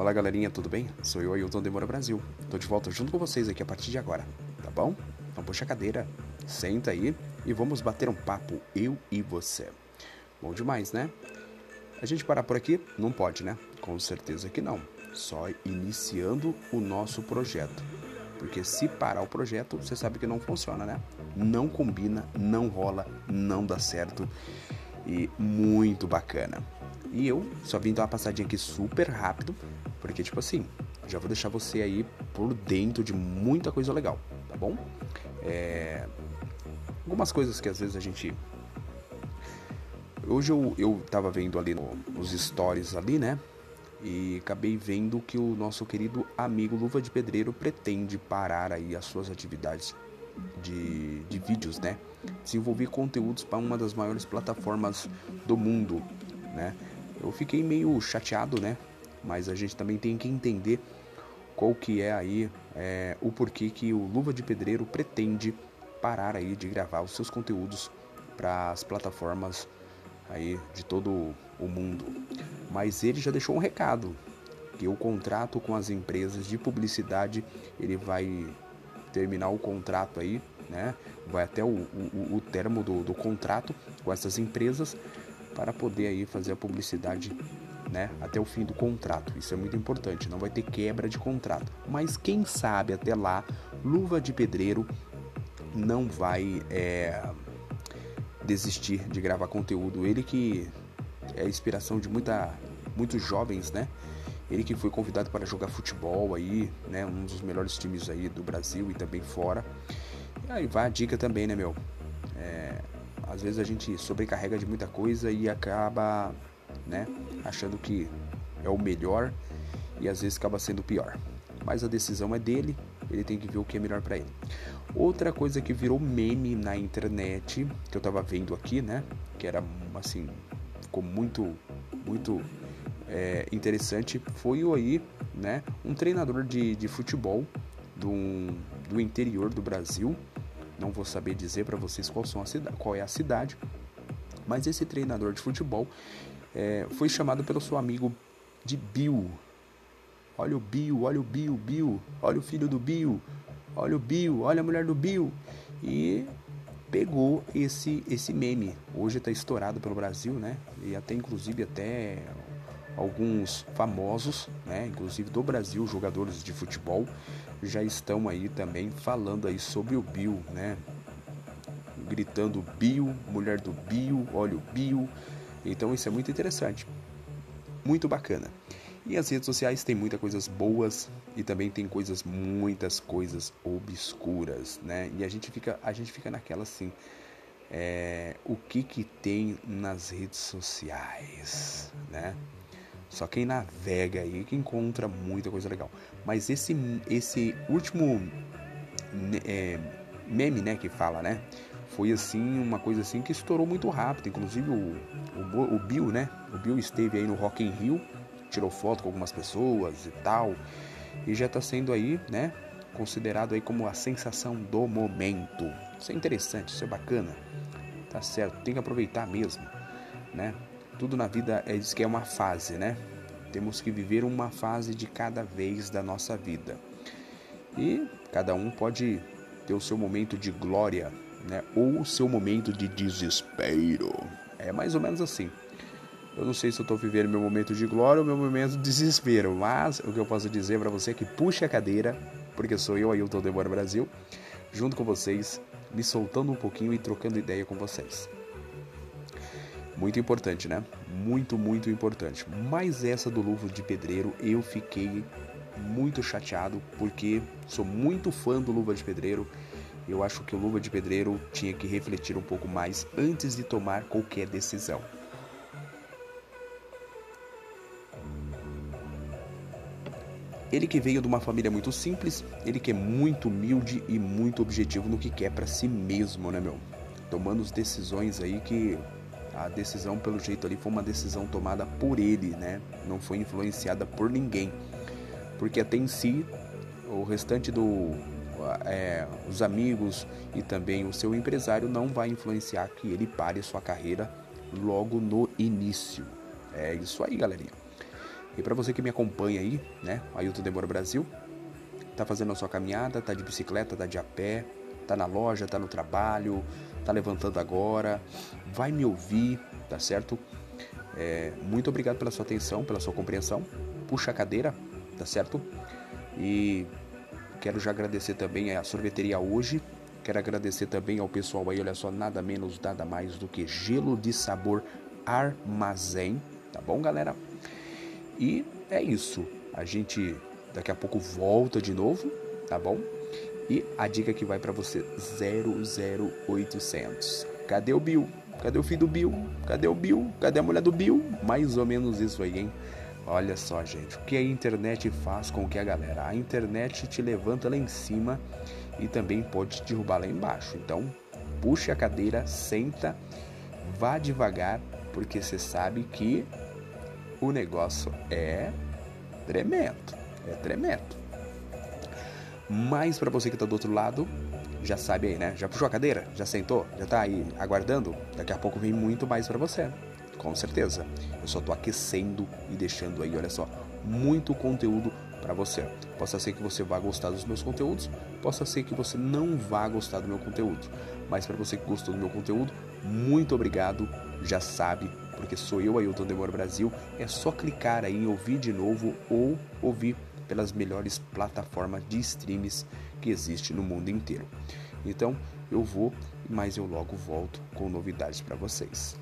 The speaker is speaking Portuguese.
Olá galerinha, tudo bem? Sou eu, Ailton Demora Brasil. Tô de volta junto com vocês aqui a partir de agora, tá bom? Então puxa a cadeira, senta aí e vamos bater um papo, eu e você. Bom demais, né? A gente parar por aqui? Não pode, né? Com certeza que não. Só iniciando o nosso projeto. Porque se parar o projeto, você sabe que não funciona, né? Não combina, não rola, não dá certo. E muito bacana. E eu só vim dar uma passadinha aqui super rápido, porque tipo assim, já vou deixar você aí por dentro de muita coisa legal, tá bom? É... Algumas coisas que às vezes a gente. Hoje eu, eu tava vendo ali no, nos stories ali, né? E acabei vendo que o nosso querido amigo Luva de Pedreiro pretende parar aí as suas atividades de, de vídeos, né? Desenvolver conteúdos para uma das maiores plataformas do mundo, né? Eu fiquei meio chateado, né? Mas a gente também tem que entender qual que é aí é, o porquê que o Luva de Pedreiro pretende parar aí de gravar os seus conteúdos para as plataformas aí de todo o mundo. Mas ele já deixou um recado que o contrato com as empresas de publicidade ele vai terminar o contrato aí, né? Vai até o, o, o termo do, do contrato com essas empresas para poder aí fazer a publicidade né, até o fim do contrato. Isso é muito importante, não vai ter quebra de contrato. Mas quem sabe até lá, Luva de Pedreiro não vai é, desistir de gravar conteúdo. Ele que é a inspiração de muita, muitos jovens, né? Ele que foi convidado para jogar futebol aí, né? Um dos melhores times aí do Brasil e também fora. E aí vai a dica também, né, meu? É, às vezes a gente sobrecarrega de muita coisa e acaba, né, achando que é o melhor e às vezes acaba sendo o pior. Mas a decisão é dele, ele tem que ver o que é melhor para ele. Outra coisa que virou meme na internet, que eu tava vendo aqui, né, que era assim, ficou muito, muito é, interessante, foi aí, né, um treinador de, de futebol do, do interior do Brasil, não vou saber dizer para vocês qual, são a qual é a cidade, mas esse treinador de futebol é, foi chamado pelo seu amigo de Bill. Olha o Bill, olha o Bill, Bill, olha o filho do Bill, olha o Bill, olha a mulher do Bill. E pegou esse esse meme. Hoje está estourado pelo Brasil, né? E até inclusive até alguns famosos, né, inclusive do Brasil, jogadores de futebol, já estão aí também falando aí sobre o Bill, né? Gritando Bill, mulher do Bill, olha o Bill. Então isso é muito interessante. Muito bacana. E as redes sociais tem muitas coisas boas e também tem coisas, muitas coisas obscuras, né? E a gente fica, a gente fica naquela assim, é, o que que tem nas redes sociais, né? Só quem navega aí que encontra muita coisa legal. Mas esse, esse último é, meme, né, que fala, né? Foi assim, uma coisa assim que estourou muito rápido. Inclusive o, o, o Bill, né? O Bill esteve aí no Rock in Rio, tirou foto com algumas pessoas e tal. E já está sendo aí, né? Considerado aí como a sensação do momento. Isso é interessante, isso é bacana. Tá certo, tem que aproveitar mesmo, né? Tudo na vida é diz que é uma fase, né? Temos que viver uma fase de cada vez da nossa vida. E cada um pode ter o seu momento de glória, né? Ou o seu momento de desespero. É mais ou menos assim. Eu não sei se eu estou vivendo meu momento de glória ou meu momento de desespero, mas o que eu posso dizer para você é que puxe a cadeira, porque sou eu, Ailton Demora Brasil, junto com vocês, me soltando um pouquinho e trocando ideia com vocês. Muito importante, né? Muito, muito importante. Mas essa do Luva de Pedreiro eu fiquei muito chateado porque sou muito fã do Luva de Pedreiro. Eu acho que o Luva de Pedreiro tinha que refletir um pouco mais antes de tomar qualquer decisão. Ele que veio de uma família muito simples, ele que é muito humilde e muito objetivo no que quer para si mesmo, né, meu? Tomando as decisões aí que a decisão, pelo jeito ali, foi uma decisão tomada por ele, né? Não foi influenciada por ninguém. Porque até em si, o restante do. É, os amigos e também o seu empresário não vai influenciar que ele pare sua carreira logo no início. É isso aí, galerinha. E para você que me acompanha aí, né, Ailton Demora Brasil, tá fazendo a sua caminhada, tá de bicicleta, tá de a pé, tá na loja, tá no trabalho, tá levantando agora, vai me ouvir, tá certo? É, muito obrigado pela sua atenção, pela sua compreensão. Puxa a cadeira, tá certo? E quero já agradecer também a sorveteria hoje. Quero agradecer também ao pessoal aí, olha só, nada menos, nada mais do que gelo de sabor armazém, tá bom, galera? E é isso. A gente daqui a pouco volta de novo, tá bom? E a dica que vai para você 00800. Cadê o Bill? Cadê o filho do Bill? Cadê o Bill? Cadê a mulher do Bill? Mais ou menos isso aí, hein? Olha só, gente, o que a internet faz com que a galera? A internet te levanta lá em cima e também pode te derrubar lá embaixo. Então, puxe a cadeira, senta, vá devagar, porque você sabe que o negócio é tremendo, é tremendo. Mas para você que está do outro lado, já sabe aí, né? Já puxou a cadeira? Já sentou? Já está aí aguardando? Daqui a pouco vem muito mais para você. Com certeza. Eu só tô aquecendo e deixando aí, olha só, muito conteúdo para você. Possa ser que você vá gostar dos meus conteúdos, possa ser que você não vá gostar do meu conteúdo. Mas para você que gostou do meu conteúdo, muito obrigado. Já sabe, porque sou eu, Ailton Demora Brasil. É só clicar aí em ouvir de novo ou ouvir pelas melhores plataformas de streams que existe no mundo inteiro. Então, eu vou, mas eu logo volto com novidades para vocês.